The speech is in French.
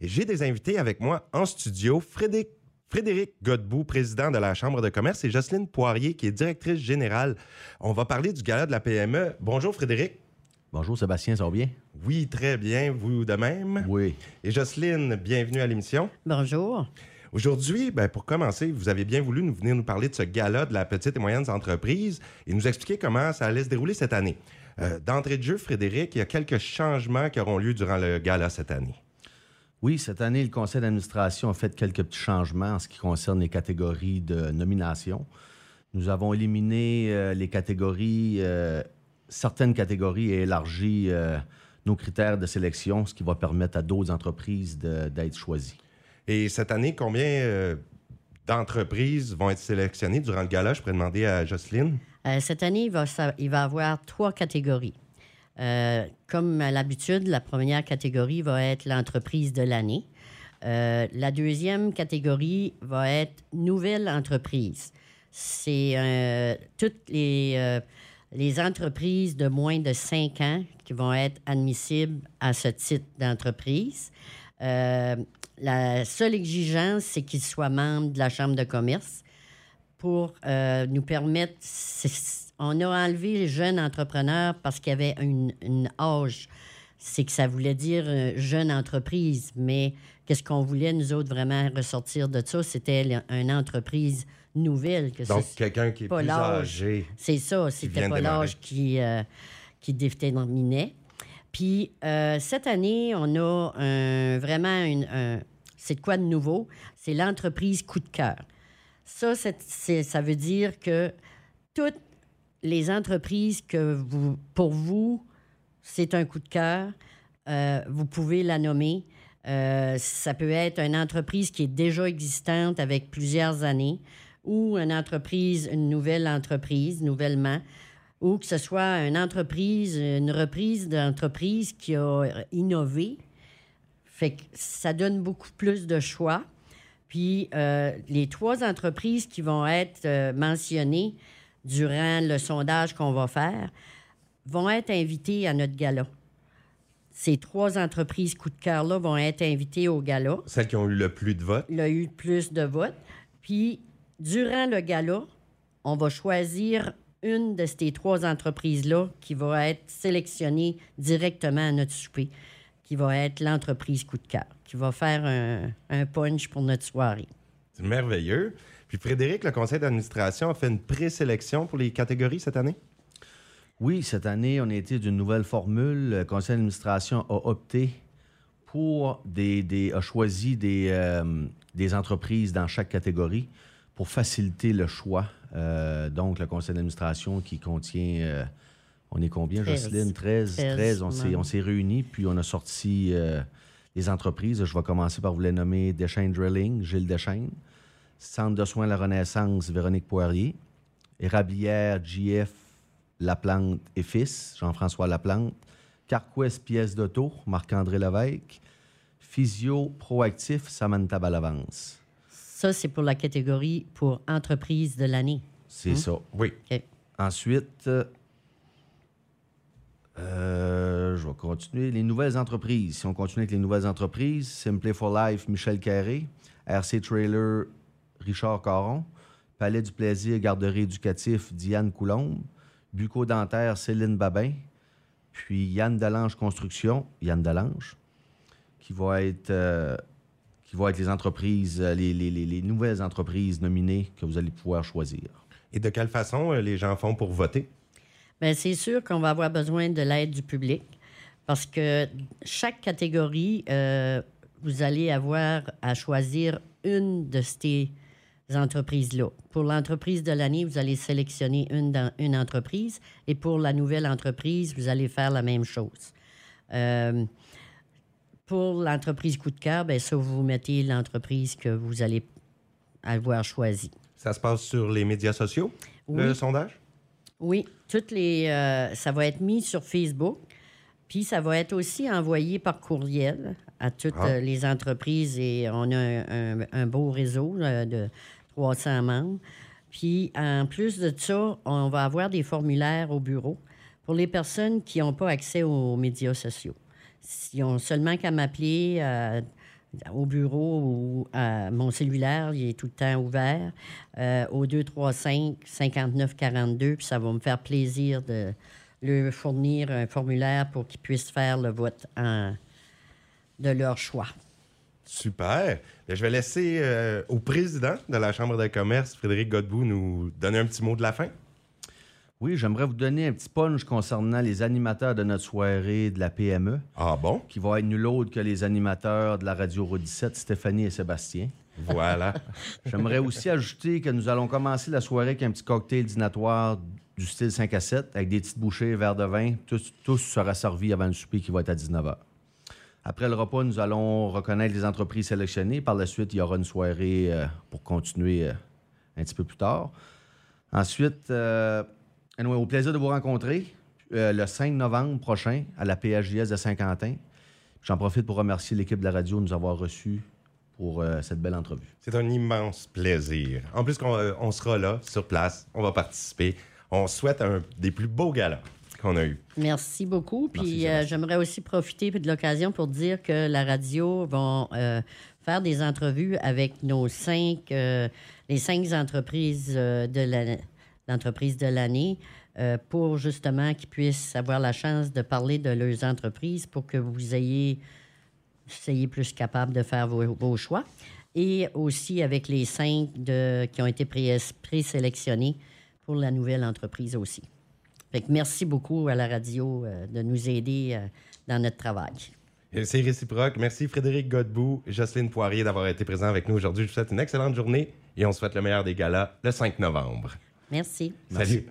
Et j'ai des invités avec moi en studio, Frédéric, Frédéric Godbout, président de la Chambre de commerce, et Jocelyne Poirier, qui est directrice générale. On va parler du gala de la PME. Bonjour Frédéric. Bonjour Sébastien, ça va bien? Oui, très bien. Vous de même? Oui. Et Jocelyne, bienvenue à l'émission. Bonjour. Aujourd'hui, ben, pour commencer, vous avez bien voulu nous venir nous parler de ce gala de la petite et moyenne entreprise et nous expliquer comment ça allait se dérouler cette année. Euh, D'entrée de jeu, Frédéric, il y a quelques changements qui auront lieu durant le gala cette année. Oui, cette année, le conseil d'administration a fait quelques petits changements en ce qui concerne les catégories de nomination. Nous avons éliminé euh, les catégories, euh, certaines catégories et élargi euh, nos critères de sélection, ce qui va permettre à d'autres entreprises d'être choisies. Et cette année, combien euh, d'entreprises vont être sélectionnées durant le gala? Je pourrais demander à Jocelyne. Euh, cette année, il va, sa- il va avoir trois catégories. Euh, comme à l'habitude, la première catégorie va être l'entreprise de l'année. Euh, la deuxième catégorie va être nouvelle entreprise. C'est euh, toutes les, les entreprises de moins de 5 ans qui vont être admissibles à ce titre d'entreprise. La seule exigence, c'est qu'ils soient membres de la Chambre de commerce pour nous permettre. On a enlevé les jeunes entrepreneurs parce qu'il y avait une, une âge. C'est que ça voulait dire euh, jeune entreprise, mais qu'est-ce qu'on voulait, nous autres, vraiment ressortir de ça? C'était une entreprise nouvelle. Que Donc, quelqu'un qui est pas plus âgé. c'est ça, c'était pas l'âge qui, euh, qui déterminait. Puis euh, cette année, on a un- vraiment une, un- c'est de quoi de nouveau? C'est l'entreprise coup de cœur. Ça, ça veut dire que toutes les entreprises que vous, pour vous, c'est un coup de cœur, euh, vous pouvez la nommer. Euh, ça peut être une entreprise qui est déjà existante avec plusieurs années ou une nouvelle entreprise, nouvellement, ou que ce soit une entreprise, une reprise d'entreprise qui a innové. Ça donne beaucoup plus de choix. Puis euh, les trois entreprises qui vont être mentionnées durant le sondage qu'on va faire vont être invitées à notre gala. Ces trois entreprises coup de cœur-là vont être invitées au gala. Celles qui ont eu le plus de votes? Il a eu plus de votes. Puis, durant le gala, on va choisir une de ces trois entreprises-là qui va être sélectionnée directement à notre souper, qui va être l'entreprise coup de cœur, qui va faire un, un punch pour notre soirée. C'est merveilleux. Puis Frédéric, le conseil d'administration a fait une présélection pour les catégories cette année? Oui, cette année, on a été d'une nouvelle formule. Le conseil d'administration a opté pour des, des- a choisi des, euh, des entreprises dans chaque catégorie pour faciliter le choix. Euh, donc, le conseil d'administration qui contient, euh, on est combien, Treize. Jocelyne? 13. Treize 13. On s'est, membres. on s'est réunis, puis on a sorti euh, les entreprises. Je vais commencer par vous les nommer Deschaines Drilling, Gilles Deschaines. Centre de soins La Renaissance, Véronique Poirier. Érablière, JF, Laplante et Fils, Jean-François Laplante. Carquest Pièces d'auto, Marc-André Lévesque. Physio Proactif, Samantha Balavance. Ça, c'est pour la catégorie pour entreprise de l'année. C'est ça. Oui. Ensuite, euh, euh, je vais continuer. Les nouvelles entreprises. Si on continue avec les nouvelles entreprises, Simply for Life, Michel Carré. RC Trailer, Richard Caron. Palais du Plaisir, Garderie éducatif, Diane Coulombe. Bucco-dentaire, Céline Babin. Puis Yann Delange Construction, Yann Delange, qui va être, euh, qui va être les entreprises, euh, les, les- les- les nouvelles entreprises nominées que vous allez pouvoir choisir. Et de quelle façon euh, les gens font pour voter? Bien, c'est sûr qu'on va avoir besoin de l'aide du public parce que chaque catégorie, euh, vous allez avoir à choisir une de ces entreprises-là. Pour l'entreprise de l'année, vous allez sélectionner une, dans- une entreprise et pour la nouvelle entreprise, vous allez faire la même chose. Euh, pour l'entreprise coup de cœur, bien ça, vous mettez l'entreprise que vous allez avoir choisie. Ça se passe sur les médias sociaux, le sondage? Oui, toutes les, euh, ça va être mis sur Facebook, puis ça va être aussi envoyé par courriel à toutes Ah. euh, les entreprises et on a un, un- un beau réseau euh, de 300 membres. Puis en plus de ça, on va avoir des formulaires au bureau pour les personnes qui n'ont pas accès aux médias sociaux. Ils ont seulement qu'à m'appeler, euh, au bureau ou à mon cellulaire, il est tout le temps ouvert, euh, au 235 59 42, puis ça va me faire plaisir de leur fournir un formulaire pour qu'ils puissent faire le vote en- de leur choix. Super. Bien, je vais laisser euh, au président de la Chambre de commerce, Frédéric Godbout, nous donner un petit mot de la fin. Oui, j'aimerais vous donner un petit punch concernant les animateurs de notre soirée de la PME, Ah bon? qui va être nul autre que les animateurs de la radio Route 17, Stéphanie et Sébastien. Voilà. J'aimerais aussi ajouter que nous allons commencer la soirée avec un petit cocktail dînatoire du style 5 à 7, avec des petites bouchées, verre de vin. Tout, tout sera servi avant le souper qui va être à 19h. Après le repas, nous allons reconnaître les entreprises sélectionnées. Par la suite, il y aura une soirée euh, pour continuer euh, un petit peu plus tard. Ensuite, euh, anyway, au plaisir de vous rencontrer euh, le 5 novembre prochain à la PHJS de Saint-Quentin. J'en profite pour remercier l'équipe de la radio de nous avoir reçus pour euh, cette belle entrevue. C'est un immense plaisir. En plus, qu'on, euh, on sera là, sur place, on va participer. On souhaite un des plus beaux galas qu'on a eu. Merci beaucoup. Puis euh, j'aimerais aussi profiter de l'occasion pour dire que la radio va euh, faire des entrevues avec nos cinq, euh, les cinq entreprises de la- l'entreprise de l'année euh, pour justement qu'ils puissent avoir la chance de parler de leurs entreprises pour que vous ayez soyez plus capable de faire vos, vos choix. Et aussi avec les cinq de, qui ont été pré- présélectionnés pour la nouvelle entreprise aussi. Fait que merci beaucoup à la radio euh, de nous aider euh, dans notre travail. C'est réciproque. Merci Frédéric Godbout et Jocelyne Poirier d'avoir été présents avec nous aujourd'hui. Je vous souhaite une excellente journée et on se souhaite le meilleur des galas le 5 novembre. Merci. Salut.